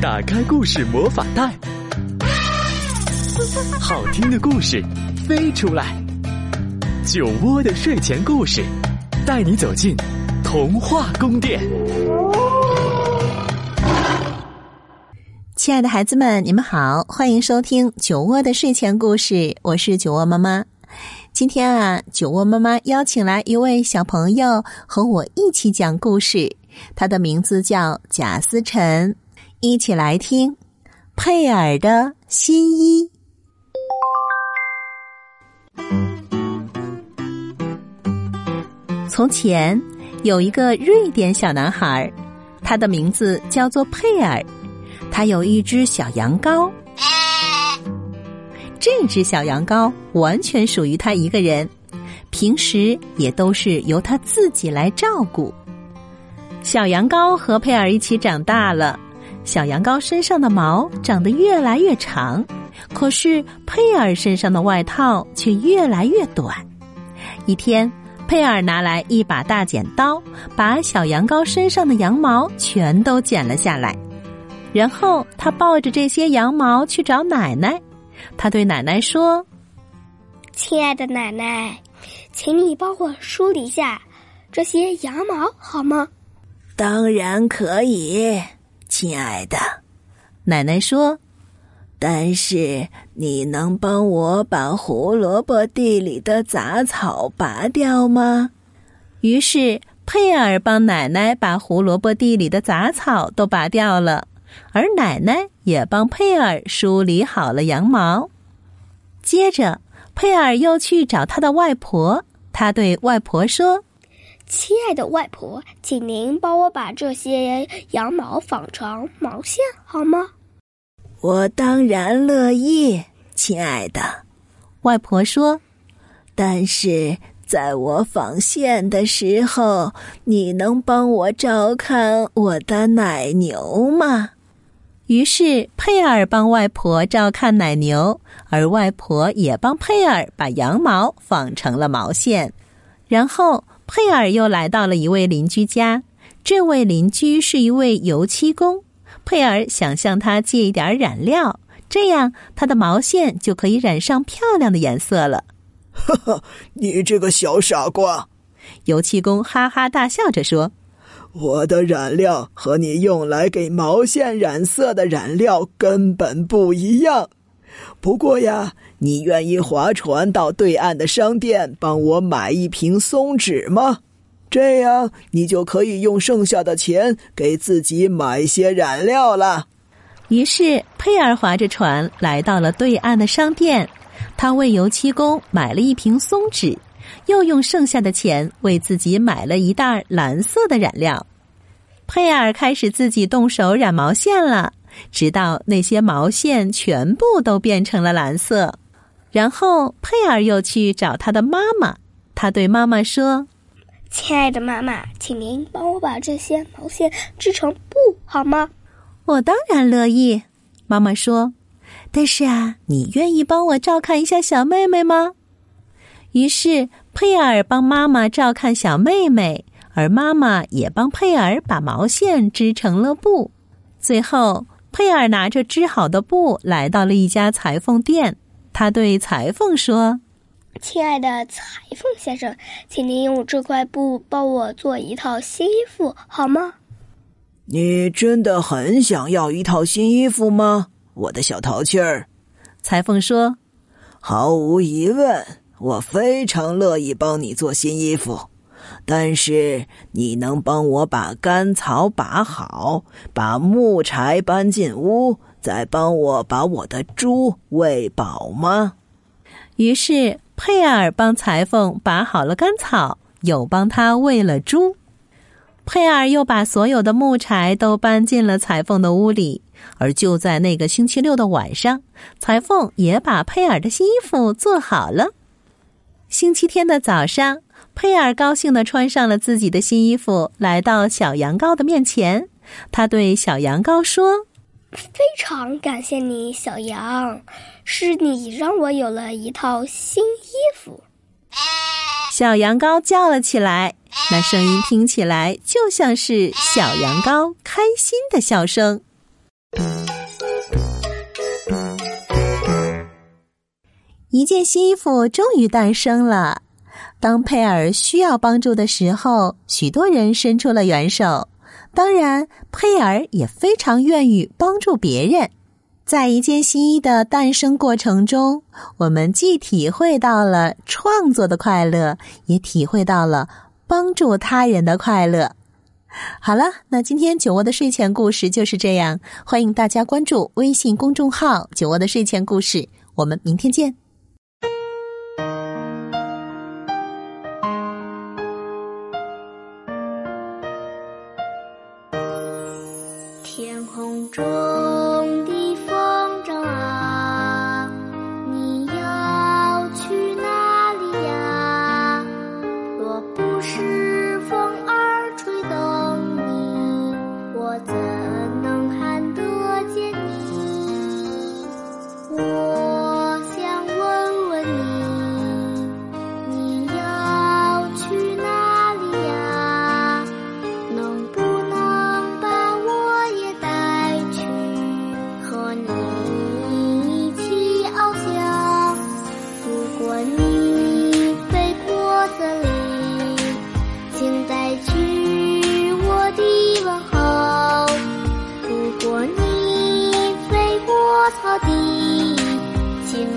打开故事魔法袋，好听的故事飞出来。酒窝的睡前故事，带你走进童话宫殿。亲爱的孩子们，你们好，欢迎收听酒窝的睡前故事，我是酒窝妈妈。今天啊，酒窝妈妈邀请来一位小朋友和我一起讲故事，他的名字叫贾思辰，一起来听佩尔的新衣。从前有一个瑞典小男孩，他的名字叫做佩尔，他有一只小羊羔。这只小羊羔完全属于他一个人，平时也都是由他自己来照顾。小羊羔和佩尔一起长大了，小羊羔身上的毛长得越来越长，可是佩尔身上的外套却越来越短。一天。佩尔拿来一把大剪刀，把小羊羔身上的羊毛全都剪了下来。然后他抱着这些羊毛去找奶奶。他对奶奶说：“亲爱的奶奶，请你帮我梳理一下这些羊毛好吗？”“当然可以，亲爱的。”奶奶说。但是你能帮我把胡萝卜地里的杂草拔掉吗？于是佩尔帮奶奶把胡萝卜地里的杂草都拔掉了，而奶奶也帮佩尔梳理好了羊毛。接着，佩尔又去找他的外婆，他对外婆说：“亲爱的外婆，请您帮我把这些羊毛纺成毛线好吗？”我当然乐意，亲爱的，外婆说。但是在我纺线的时候，你能帮我照看我的奶牛吗？于是佩尔帮外婆照看奶牛，而外婆也帮佩尔把羊毛纺成了毛线。然后佩尔又来到了一位邻居家，这位邻居是一位油漆工。佩尔想向他借一点染料，这样他的毛线就可以染上漂亮的颜色了。哈哈，你这个小傻瓜！油漆工哈哈大笑着说：“我的染料和你用来给毛线染色的染料根本不一样。不过呀，你愿意划船到对岸的商店帮我买一瓶松脂吗？”这样，你就可以用剩下的钱给自己买些染料了。于是，佩尔划着船来到了对岸的商店，他为油漆工买了一瓶松脂，又用剩下的钱为自己买了一袋蓝色的染料。佩尔开始自己动手染毛线了，直到那些毛线全部都变成了蓝色。然后，佩尔又去找他的妈妈，他对妈妈说。亲爱的妈妈，请您帮我把这些毛线织成布好吗？我当然乐意。妈妈说：“但是啊，你愿意帮我照看一下小妹妹吗？”于是佩尔帮妈妈照看小妹妹，而妈妈也帮佩尔把毛线织成了布。最后，佩尔拿着织好的布来到了一家裁缝店，他对裁缝说。亲爱的裁缝先生，请您用这块布帮我做一套新衣服好吗？你真的很想要一套新衣服吗，我的小淘气儿？裁缝说：“毫无疑问，我非常乐意帮你做新衣服。但是，你能帮我把干草拔好，把木柴搬进屋，再帮我把我的猪喂饱吗？”于是。佩尔帮裁缝拔好了干草，又帮他喂了猪。佩尔又把所有的木柴都搬进了裁缝的屋里。而就在那个星期六的晚上，裁缝也把佩尔的新衣服做好了。星期天的早上，佩尔高兴地穿上了自己的新衣服，来到小羊羔的面前。他对小羊羔说。非常感谢你，小羊，是你让我有了一套新衣服。小羊羔叫了起来，那声音听起来就像是小羊羔开心的笑声。一件新衣服终于诞生了。当佩尔需要帮助的时候，许多人伸出了援手。当然，佩尔也非常愿意帮助别人。在一件新衣的诞生过程中，我们既体会到了创作的快乐，也体会到了帮助他人的快乐。好了，那今天酒窝的睡前故事就是这样。欢迎大家关注微信公众号“酒窝的睡前故事”，我们明天见。天空中的。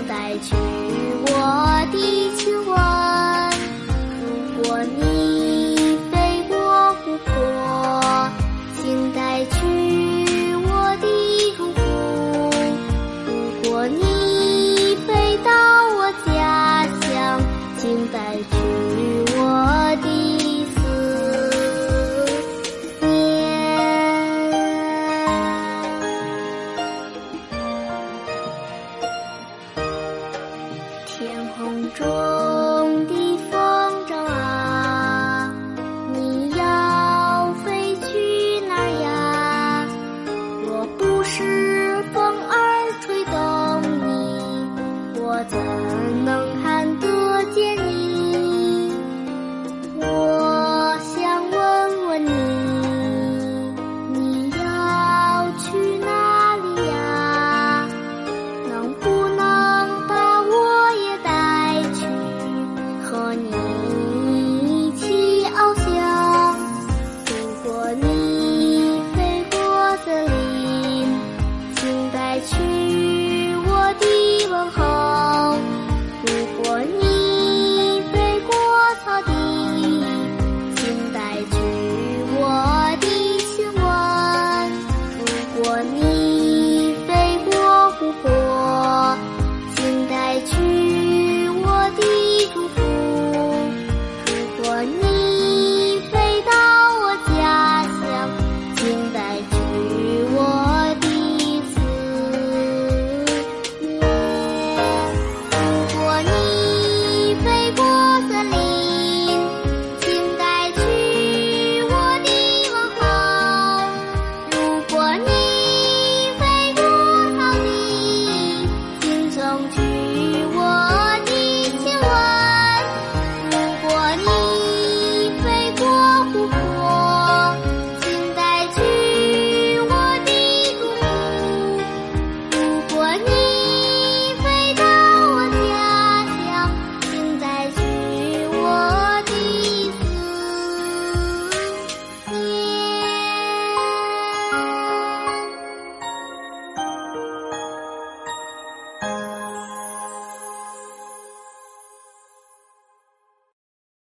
再去我的 for